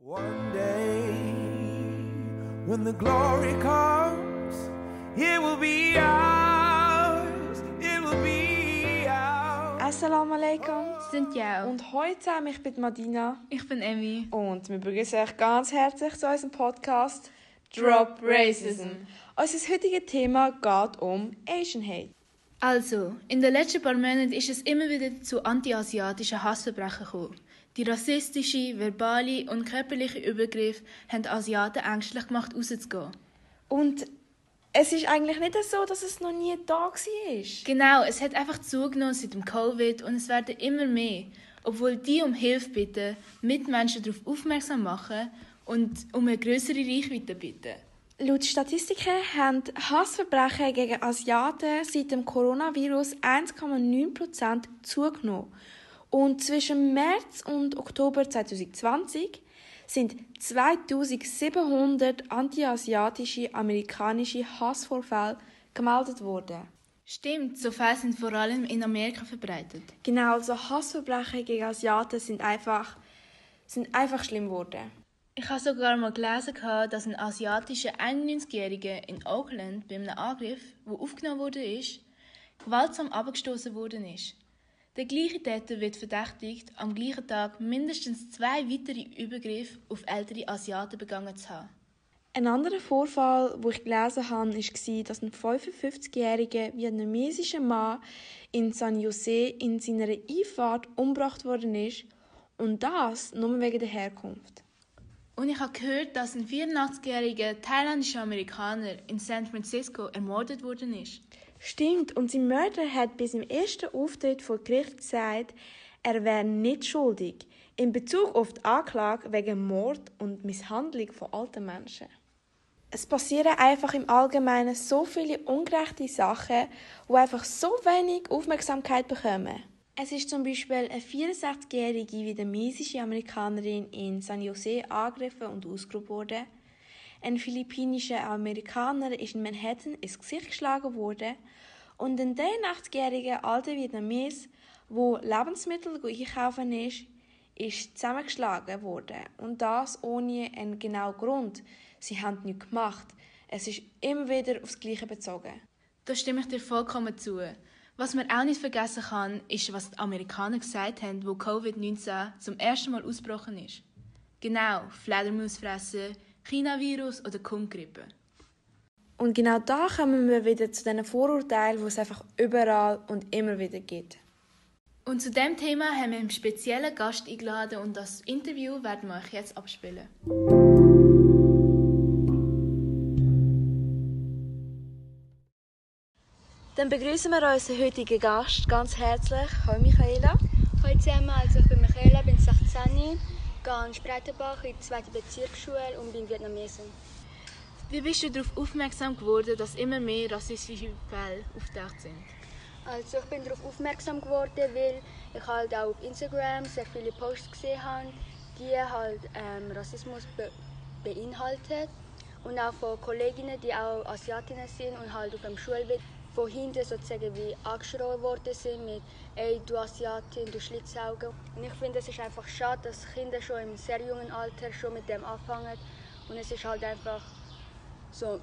One day, when the glory comes, it will be ours. It will be ours. Assalamu alaikum. sind ja. Und heute zusammen, ich bin Madina Ich bin Emmy. und wir begrüßen euch ganz herzlich zu unserem Podcast Drop Racism. Unser heutiges Thema geht um Asian Hate. Also, in den letzten paar Monaten ist es immer wieder zu anti-asiatischen Hassverbrechen gekommen. Die rassistische, verbale und körperliche Übergriffe haben Asiaten ängstlich gemacht, rauszugehen. Und es ist eigentlich nicht so, dass es noch nie da war. Genau, es hat einfach zugenommen seit dem Covid und es werden immer mehr. Obwohl die um Hilfe bitten, Mitmenschen darauf aufmerksam machen und um eine größere Reichweite bitten. Laut Statistiken haben Hassverbrechen gegen Asiaten seit dem Coronavirus 1,9% zugenommen. Und zwischen März und Oktober 2020 sind 2700 anti-asiatische amerikanische Hassvorfälle gemeldet worden. Stimmt, so Fälle sind vor allem in Amerika verbreitet. Genau, also Hassverbrechen gegen Asiaten sind einfach, sind einfach schlimm geworden. Ich habe sogar mal gelesen, dass ein asiatischer 91-Jähriger in Oakland bei einem Angriff, der aufgenommen wurde, ist, gewaltsam abgestoßen worden ist. Der gleiche Täter wird verdächtigt, am gleichen Tag mindestens zwei weitere Übergriffe auf ältere Asiaten begangen zu haben. Ein anderer Vorfall, wo ich gelesen habe, war, dass ein 55-jähriger vietnamesischer Mann in San Jose in seiner Einfahrt umgebracht worden ist und das nur wegen der Herkunft. Und ich habe gehört, dass ein 84-jähriger thailändischer Amerikaner in San Francisco ermordet worden ist. Stimmt, und sein Mörder hat bis im ersten Auftritt vor Gericht gesagt, er wäre nicht schuldig in Bezug auf die Anklage wegen Mord und Misshandlung von alten Menschen. Es passieren einfach im Allgemeinen so viele ungerechte Sachen, die einfach so wenig Aufmerksamkeit bekommen. Es ist zum Beispiel eine 64-jährige vietnamesische Amerikanerin in San Jose angegriffen und ausgeraubt worden. Ein philippinischer Amerikaner ist in Manhattan ins Gesicht geschlagen worden und ein 83-jähriger alter Vietnames, wo Lebensmittel einkaufen ist, ist zusammengeschlagen worden und das ohne einen genauen Grund. Sie haben nichts gemacht. Es ist immer wieder aufs Gleiche bezogen. Da stimme ich dir vollkommen zu. Was man auch nicht vergessen kann, ist, was die Amerikaner gesagt haben, wo Covid-19 zum ersten Mal ausgebrochen ist. Genau, Fledermausfressen, China-Virus oder Kundgrippe. Und genau da kommen wir wieder zu diesen Vorurteilen, die es einfach überall und immer wieder gibt. Und zu dem Thema haben wir einen speziellen Gast eingeladen und das Interview werden wir euch jetzt abspielen. Dann begrüßen wir unseren heutigen Gast ganz herzlich. Hallo Michaela. Hallo zusammen, also ich bin Michaela, bin 16, gehe in Spreitenbach in die zweite Bezirksschule und bin Vietnamesin. Wie bist du darauf aufmerksam geworden, dass immer mehr rassistische Fälle auftaucht sind? Also ich bin darauf aufmerksam geworden, weil ich halt auch auf Instagram sehr viele Posts gesehen habe, die halt ähm, Rassismus be beinhaltet und auch von Kolleginnen, die auch Asiatinnen sind und halt auf dem Schulweg von hinten sozusagen wie angeschrien worden sind mit «Ey, du Asiatin, du Schlitzauge». Und ich finde, es ist einfach schade, dass Kinder schon im sehr jungen Alter schon mit dem anfangen und es ist halt einfach so,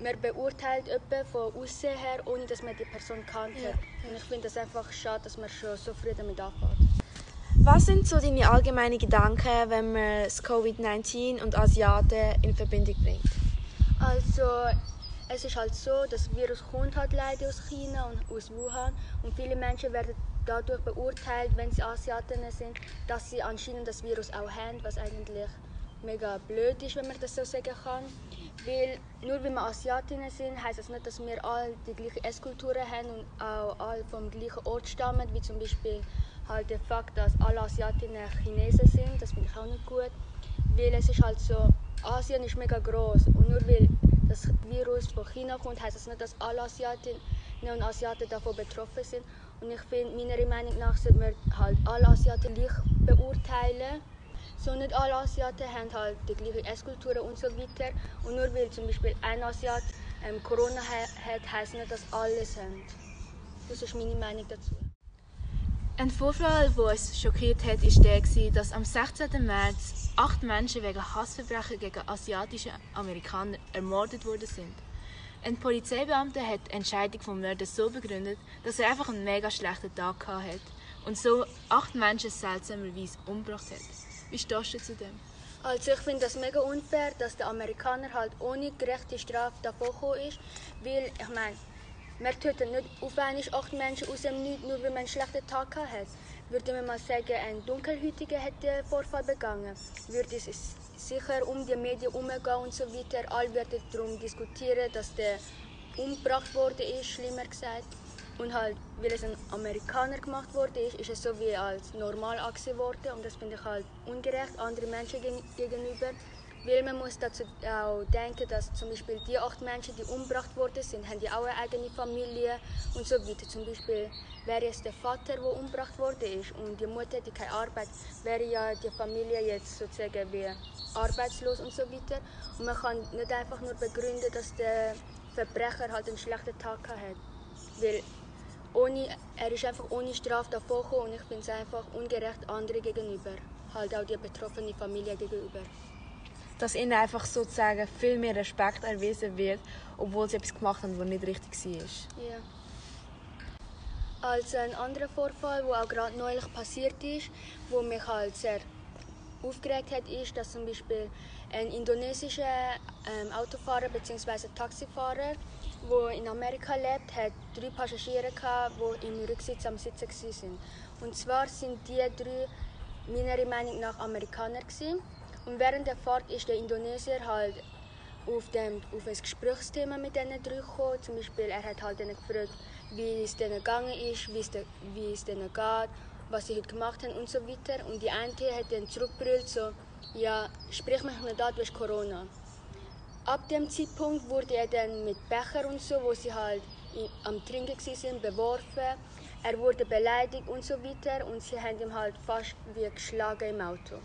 man beurteilt jemanden von außen her, ohne dass man die Person kennt. Ja. Und ich finde es einfach schade, dass man schon so früh damit anfängt. Was sind so deine allgemeinen Gedanken, wenn man das Covid-19 und Asiaten in Verbindung bringt? Also, es ist halt so, das Virus kommt halt leider aus China und aus Wuhan und viele Menschen werden dadurch beurteilt, wenn sie Asiatinnen sind, dass sie anscheinend das Virus auch haben, was eigentlich mega blöd ist, wenn man das so sagen kann. Weil nur weil wir Asiatinnen sind, heißt das nicht, dass wir alle die gleiche Esskulturen haben und auch alle vom gleichen Ort stammen, wie zum Beispiel halt der Fakt, dass alle Asiatinnen Chinesen sind. Das finde ich auch nicht gut, weil es ist halt so, Asien ist mega groß und nur weil das Virus von China kommt, heißt das nicht, dass alle Asiatinnen und Asiaten davon betroffen sind. Und ich finde, meiner Meinung nach sollte man halt alle Asiaten gleich beurteilen. So nicht alle Asiaten haben halt die gleiche Esskultur und so weiter. Und nur weil zum Beispiel ein Asiat ähm, Corona ha hat, heisst nicht, dass alle sind. Das ist meine Meinung dazu. Ein Vorfall, der uns schockiert hat, war der, dass am 16. März acht Menschen wegen Hassverbrechen gegen asiatische Amerikaner ermordet worden sind. Ein Polizeibeamter hat die Entscheidung vom Mörder so begründet, dass er einfach einen mega schlechten Tag hat und so acht Menschen seltsamerweise umgebracht hat. Wie stehst du zu dem? Also ich finde das mega unfair, dass der Amerikaner halt ohne gerechte Strafe davon ist, weil ich meine, man tötet nicht auf einmal acht Menschen aus dem Nichts, nur weil man einen schlechten Tag hat. Würde man mal sagen, ein Dunkelhäutiger hat den Vorfall begangen, würde es sicher um die Medien umgehen und so weiter. Alle werden darum diskutieren, dass der umgebracht wurde, ist, schlimmer gesagt. Und halt, weil es ein Amerikaner gemacht wurde, ist, ist es so wie als normal angesehen worden. Und das finde ich halt ungerecht anderen Menschen gegenüber. Weil man muss dazu auch denken, dass zum Beispiel die acht Menschen, die umgebracht worden sind, haben ja auch eine eigene Familie und so weiter. Zum Beispiel wäre es der Vater, der umgebracht worden ist und die Mutter hätte keine Arbeit, wäre ja die Familie jetzt sozusagen wie arbeitslos und so weiter. Und man kann nicht einfach nur begründen, dass der Verbrecher halt einen schlechten Tag hat. Weil ohne, er ist einfach ohne Strafe davon und ich finde es einfach ungerecht anderen gegenüber. Halt auch die betroffene Familie gegenüber dass ihnen einfach sozusagen viel mehr Respekt erwiesen wird, obwohl sie etwas gemacht haben, was nicht richtig war. Ja. Also ein anderer Vorfall, der auch gerade neulich passiert ist, wo mich halt sehr aufgeregt hat, ist, dass zum Beispiel ein indonesischer ähm, Autofahrer bzw. Taxifahrer, der in Amerika lebt, hat drei Passagiere gehabt, die im Rücksitz am Sitzen waren. Und zwar sind die drei meiner Meinung nach Amerikaner gewesen. Und während der Fahrt ist der Indonesier halt auf, dem, auf ein Gesprächsthema mit denen drei. Zum Beispiel, er hat halt gefragt, wie es denen gegangen ist, wie es, de, wie es denen geht, was sie heute gemacht haben und so weiter. Und die eine hat dann zurückgebrüllt, so, ja, sprich mich nicht an, du hast Corona. Ab dem Zeitpunkt wurde er dann mit Becher und so, wo sie halt am Trinken waren, beworfen. Er wurde beleidigt und so weiter und sie haben ihn halt fast wie geschlagen im Auto.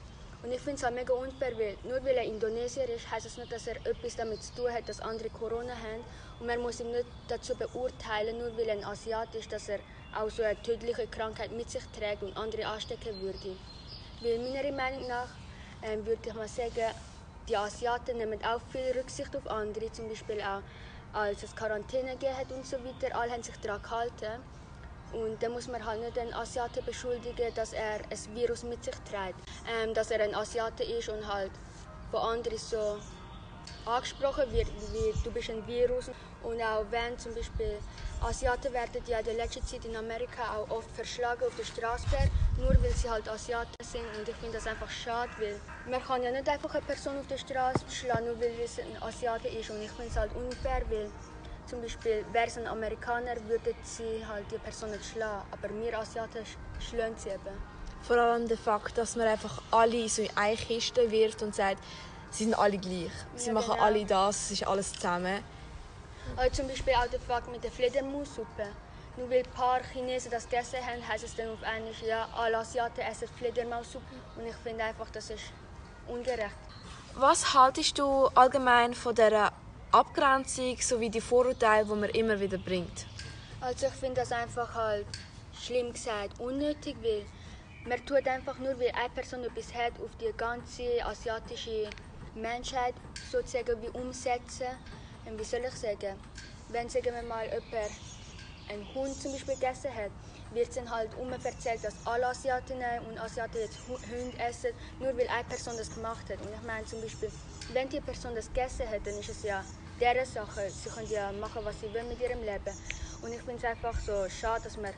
Und ich finde es auch mega unfair, weil nur weil er Indonesier ist, heißt es das nicht, dass er etwas damit zu tun hat, dass andere Corona haben. Und man muss ihn nicht dazu beurteilen, nur weil er ein Asiat ist, dass er auch so eine tödliche Krankheit mit sich trägt und andere anstecken würde. Weil meiner Meinung nach ähm, würde ich mal sagen, die Asiaten nehmen auch viel Rücksicht auf andere, zum Beispiel auch als es Quarantäne gegeben hat und so weiter. Alle haben sich daran gehalten. Und dann muss man halt nicht den Asiaten beschuldigen, dass er ein Virus mit sich trägt. Ähm, dass er ein Asiate ist und halt von anderen so angesprochen wird, wie du bist ein Virus. Und auch wenn zum Beispiel Asiaten werden ja in der letzten Zeit in Amerika auch oft verschlagen auf der Straße, nur weil sie halt Asiaten sind. Und ich finde das einfach schade, weil man kann ja nicht einfach eine Person auf der Straße schlagen, nur weil es ein Asiate ist. Und ich finde es halt unfair, weil zum Beispiel wäre es ein Amerikaner, würden sie halt die Person nicht schlagen, aber wir Asiaten schlagen sie eben. Vor allem der Fakt, dass man einfach alle so in eine Kiste wirft und sagt, sie sind alle gleich. Sie ja, machen genau. alle das, es ist alles zusammen. Also zum Beispiel auch der Fakt mit der Fledermaussuppe. Nur weil ein paar Chinesen das gegessen haben, heißt es dann auf einmal, ja, alle Asiaten essen Fledermaussuppe. Und ich finde einfach, das ist ungerecht. Was haltest du allgemein von der Abgrenzung sowie die Vorurteile, die man immer wieder bringt? Also ich finde das einfach halt schlimm gesagt unnötig, weil man tut einfach nur, weil eine Person etwas hat, auf die ganze asiatische Menschheit sozusagen wie umsetzen. Und wie soll ich sagen? Wenn sagen wir mal jemand einen Hund zum Beispiel gegessen hat, wird dann halt erzählt, dass alle Asiatinnen und Asiaten jetzt Hunde essen, nur weil eine Person das gemacht hat. Und ich meine zum Beispiel, wenn die Person das gegessen hat, dann ist es ja deren Sache. Sie können ja machen, was sie wollen mit ihrem Leben. Und ich finde es einfach so schade, dass man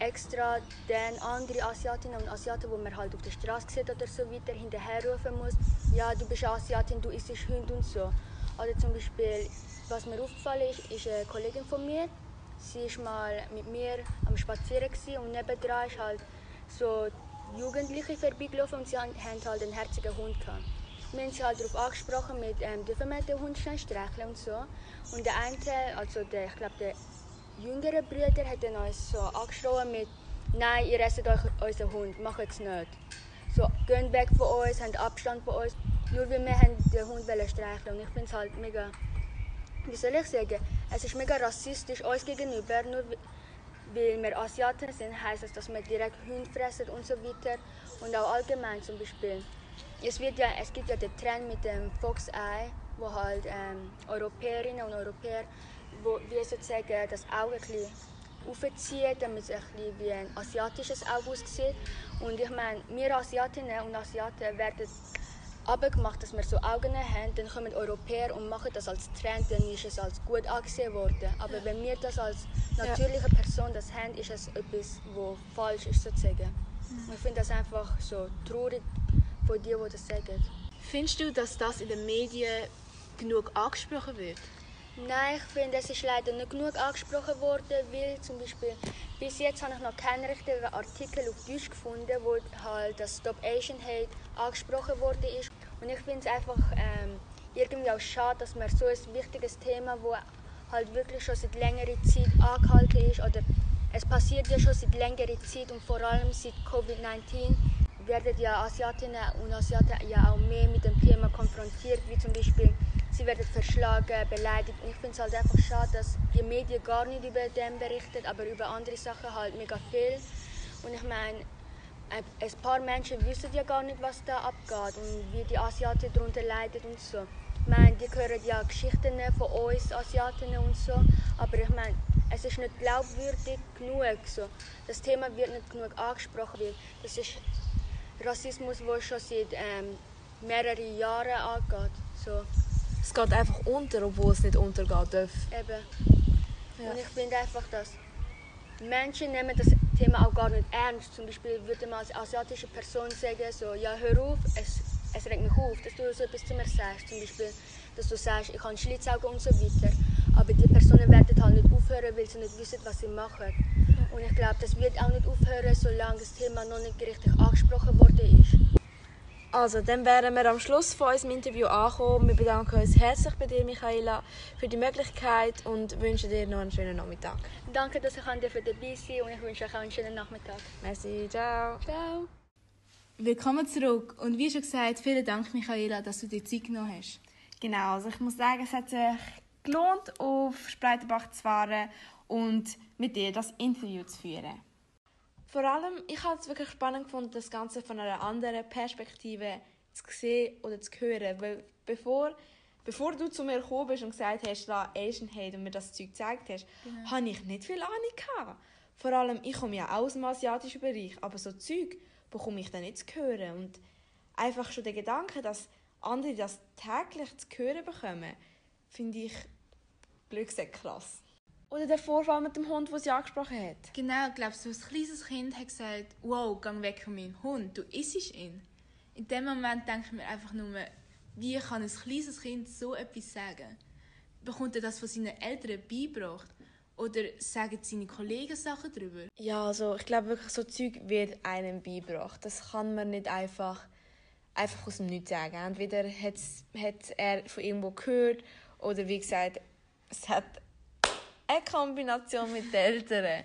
extra den anderen Asiatinnen und Asiaten, die man halt auf der Straße sieht oder so weiter, hinterherrufen muss. Ja, du bist Asiatin, du isst Hund und so. Oder zum Beispiel, was mir aufgefallen ist, ist eine Kollegin von mir. Sie war mal mit mir am Spazieren und nebendran ist halt so Jugendliche vorbeigelaufen und sie haben halt einen herzigen Hund gehabt. Wir haben sie halt darauf angesprochen, mit, ähm, dürfen wir den Hund schnell streicheln und so. Und der eine, also der, ich glaube der jüngere Bruder, hat dann uns so angeschrien mit «Nein, ihr esst euch unseren Hund, macht es nicht». So, geht weg von uns, habt Abstand von uns, nur weil wir den Hund streicheln Und ich finde es halt mega, wie soll ich sagen, es ist mega rassistisch uns gegenüber, nur weil wir Asiaten sind, heißt es, dass wir direkt Hunde fressen und so weiter. Und auch allgemein zum Beispiel. Es, wird ja, es gibt ja den Trend mit dem Fox Eye, wo halt ähm, Europäerinnen und Europäer, wo wir sozusagen das Auge ein bisschen aufziehen, damit es ein bisschen wie ein asiatisches Auge aussieht. Und ich meine, wir Asiatinnen und Asiaten werden abgemacht, dass wir so Augen haben, dann kommen Europäer und machen das als Trend, dann ist es als gut angesehen worden. Aber wenn wir das als natürliche Person das haben, ist es etwas, was falsch ist sozusagen. Mhm. Ich finde das einfach so traurig von dir, die das sagen. Findest du, dass das in den Medien genug angesprochen wird? Nein, ich finde, es ist leider nicht genug angesprochen worden, weil zum Beispiel bis jetzt habe ich noch keinen richtigen Artikel auf Deutsch gefunden, wo halt das Stop Asian Hate angesprochen worden ist. Und ich finde es einfach ähm, irgendwie auch schade, dass man so ein wichtiges Thema, wo halt wirklich schon seit längerer Zeit angehalten ist, oder es passiert ja schon seit längerer Zeit und vor allem seit Covid-19 werden ja Asiatinnen und Asiaten ja auch mehr mit dem Thema konfrontiert, wie zum Beispiel sie werden verschlagen, beleidigt. Und ich finde es halt einfach schade, dass die Medien gar nicht über dem berichten, aber über andere Sachen halt mega viel. Und ich meine, ein paar Menschen wissen ja gar nicht, was da abgeht und wie die Asiaten darunter leiden und so. Ich meine, die hören ja Geschichten von uns Asiatinnen und so, aber ich meine, es ist nicht glaubwürdig genug. So. Das Thema wird nicht genug angesprochen. Das ist Rassismus, der schon seit ähm, mehreren Jahren angeht. So es geht einfach unter, obwohl es nicht untergehen darf. Eben. Ja. Und ich finde einfach, dass Menschen nehmen das Thema auch gar nicht ernst. Zum Beispiel würde man als asiatische Person sagen, so, ja hör auf, es, es regt mich auf, dass du so etwas zu mir sagst. Zum Beispiel, dass du sagst, ich habe Schlitzaugen und so weiter. Aber die Personen werden halt nicht aufhören, weil sie nicht wissen, was sie machen. Und ich glaube, das wird auch nicht aufhören, solange das Thema noch nicht richtig angesprochen worden ist. Also, dann wären wir am Schluss von unserem Interview angekommen. Wir bedanken uns herzlich bei dir, Michaela, für die Möglichkeit und wünschen dir noch einen schönen Nachmittag. Danke, dass ich für dabei sein und ich wünsche euch auch einen schönen Nachmittag. Merci, ciao. Ciao. Willkommen zurück und wie schon gesagt, vielen Dank, Michaela, dass du dir Zeit genommen hast. Genau, also ich muss sagen, es hat sich gelohnt, auf Spreitenbach zu fahren und mit dir das Interview zu führen. Vor allem, ich habe es wirklich spannend gefunden, das Ganze von einer anderen Perspektive zu sehen oder zu hören. Weil bevor, bevor du zu mir gekommen bist und gesagt hast, da Asian Hate und mir das Zeug gezeigt hast, genau. habe ich nicht viel Ahnung gehabt. Vor allem, ich komme ja auch aus dem asiatischen Bereich, aber so Zeug bekomme ich dann nicht zu hören. Und einfach schon der Gedanke, dass andere das täglich zu hören bekommen, finde ich blöd krass. Oder der Vorfall mit dem Hund, den sie angesprochen hat. Genau, glaubst du, ein kleines Kind hat gesagt, wow, geh weg von meinem Hund, du isst ihn. In dem Moment denke ich mir einfach nur, wie kann ein kleines Kind so etwas sagen? Bekommt er das von seinen Eltern beigebracht? Oder sagen seine Kollegen Sachen darüber? Ja, also ich glaube wirklich, so Zeug wird einem beigebracht. Das kann man nicht einfach, einfach aus dem Nichts sagen. Entweder hat er von irgendwo gehört oder wie gesagt, es hat eine Kombination mit den Eltern.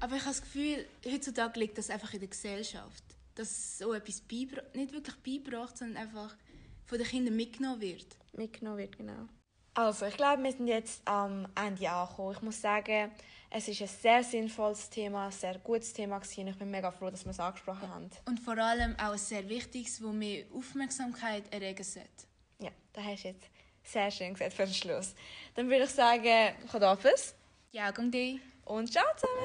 Aber ich habe das Gefühl, heutzutage liegt das einfach in der Gesellschaft. Dass so etwas nicht wirklich beibracht, sondern einfach von den Kindern mitgenommen wird. Mitgenommen wird, genau. Also, ich glaube, wir sind jetzt am Ende angekommen. Ich muss sagen, es ist ein sehr sinnvolles Thema, ein sehr gutes Thema gewesen. Ich bin mega froh, dass wir es angesprochen haben. Und vor allem auch ein sehr wichtiges, wo mehr Aufmerksamkeit erregen sollte. Ja, das hast du jetzt sehr schön gesagt für den Schluss. Dann würde ich sagen, Godafis. Ja, gang die. Und ciao zusammen.